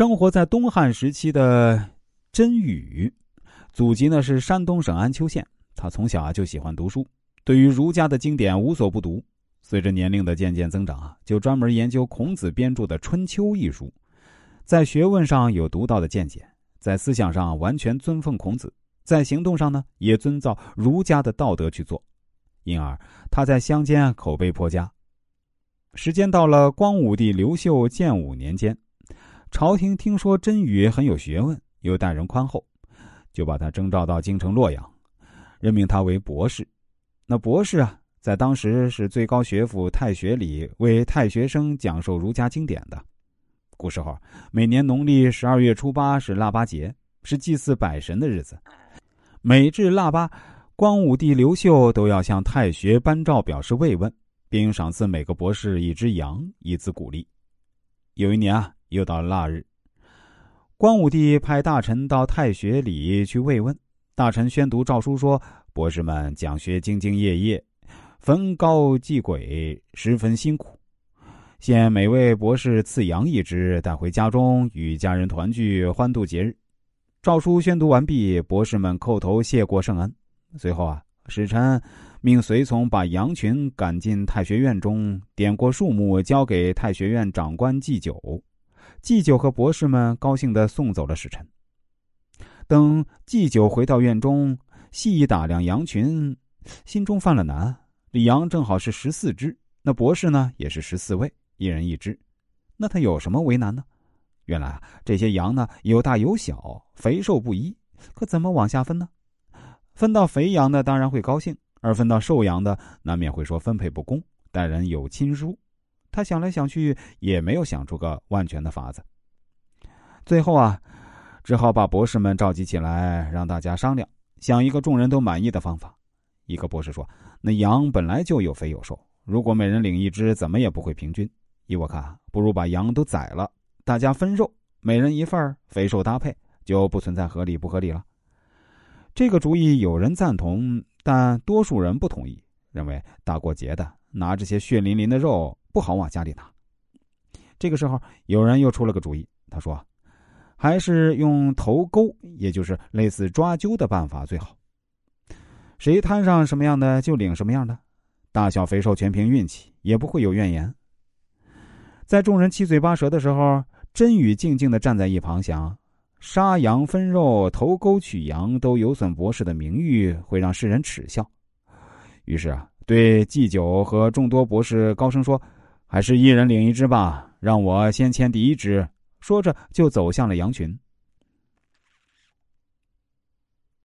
生活在东汉时期的甄宇，祖籍呢是山东省安丘县。他从小啊就喜欢读书，对于儒家的经典无所不读。随着年龄的渐渐增长啊，就专门研究孔子编著的《春秋》一书，在学问上有独到的见解，在思想上完全尊奉孔子，在行动上呢也遵照儒家的道德去做，因而他在乡间口碑颇佳。时间到了光武帝刘秀建武年间。朝廷听说甄宇很有学问，又待人宽厚，就把他征召到京城洛阳，任命他为博士。那博士啊，在当时是最高学府太学里为太学生讲授儒家经典的。古时候，每年农历十二月初八是腊八节，是祭祀百神的日子。每至腊八，光武帝刘秀都要向太学颁诏表示慰问，并赏赐每个博士一只羊，以资鼓励。有一年啊。又到了腊日，光武帝派大臣到太学里去慰问。大臣宣读诏书说：“博士们讲学兢兢业业，焚高祭鬼，十分辛苦。现每位博士赐羊一只，带回家中与家人团聚，欢度节日。”诏书宣读完毕，博士们叩头谢过圣恩。随后啊，使臣命随从把羊群赶进太学院中，点过树木，交给太学院长官祭酒。祭酒和博士们高兴的送走了使臣。等祭酒回到院中，细一打量羊群，心中犯了难。这羊正好是十四只，那博士呢也是十四位，一人一只。那他有什么为难呢？原来啊，这些羊呢有大有小，肥瘦不一，可怎么往下分呢？分到肥羊的当然会高兴，而分到瘦羊的难免会说分配不公，待人有亲疏。他想来想去，也没有想出个万全的法子。最后啊，只好把博士们召集起来，让大家商量，想一个众人都满意的方法。一个博士说：“那羊本来就有肥有瘦，如果每人领一只，怎么也不会平均。依我看，不如把羊都宰了，大家分肉，每人一份，肥瘦搭配，就不存在合理不合理了。”这个主意有人赞同，但多数人不同意，认为大过节的拿这些血淋淋的肉。不好往家里拿。这个时候，有人又出了个主意。他说：“还是用头钩，也就是类似抓阄的办法最好。谁摊上什么样的，就领什么样的，大小肥瘦全凭运气，也不会有怨言。”在众人七嘴八舌的时候，真宇静静的站在一旁，想：杀羊分肉、头钩取羊，都有损博士的名誉，会让世人耻笑。于是啊，对祭酒和众多博士高声说。还是一人领一只吧，让我先牵第一只。说着，就走向了羊群。